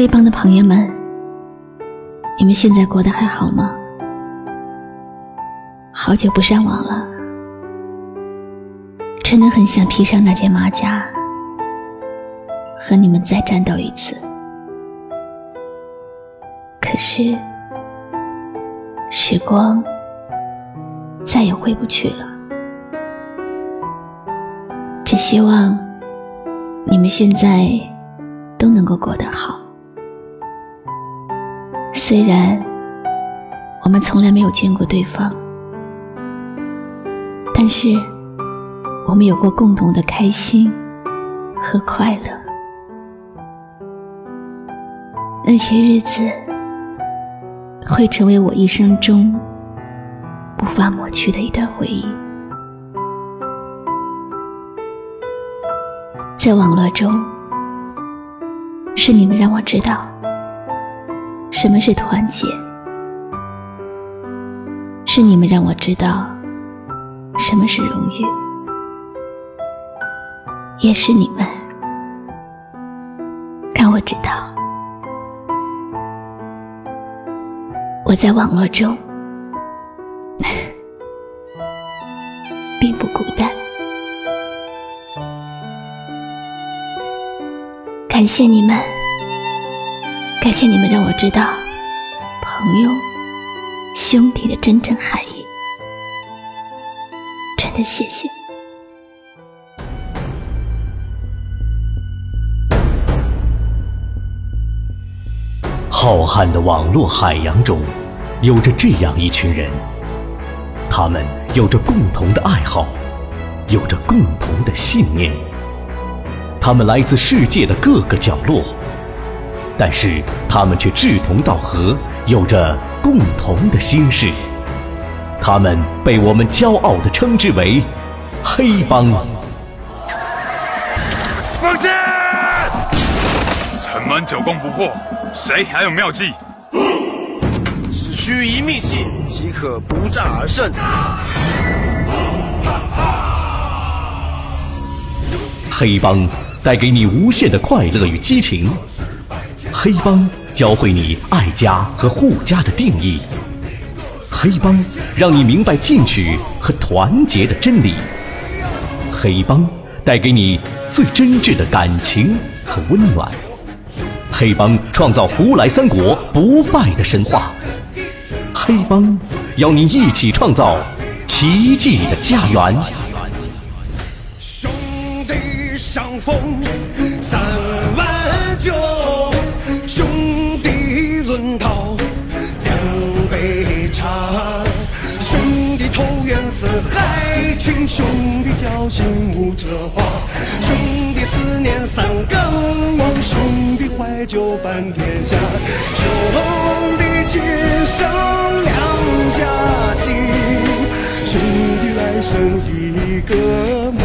黑帮的朋友们，你们现在过得还好吗？好久不上网了，真的很想披上那件马甲，和你们再战斗一次。可是，时光再也回不去了。只希望你们现在都能够过得好。虽然我们从来没有见过对方，但是我们有过共同的开心和快乐。那些日子会成为我一生中无法抹去的一段回忆。在网络中，是你们让我知道。什么是团结？是你们让我知道什么是荣誉，也是你们让我知道我在网络中 并不孤单。感谢你们。感谢你们让我知道朋友、兄弟的真正含义，真的谢谢。浩瀚的网络海洋中，有着这样一群人，他们有着共同的爱好，有着共同的信念，他们来自世界的各个角落。但是他们却志同道合，有着共同的心事。他们被我们骄傲地称之为“黑帮”。放箭！城门久攻不破，谁还有妙计？只需一密息，即可不战而胜。黑帮带给你无限的快乐与激情。黑帮教会你爱家和护家的定义，黑帮让你明白进取和团结的真理，黑帮带给你最真挚的感情和温暖，黑帮创造胡来三国不败的神话，黑帮邀你一起创造奇迹的家园。兄弟相逢三万九。论道两杯茶兄弟投缘似海情，兄弟交心无遮话，兄弟思念三更梦，兄弟怀旧伴天下，兄弟今生两家心，兄弟来生一个妈。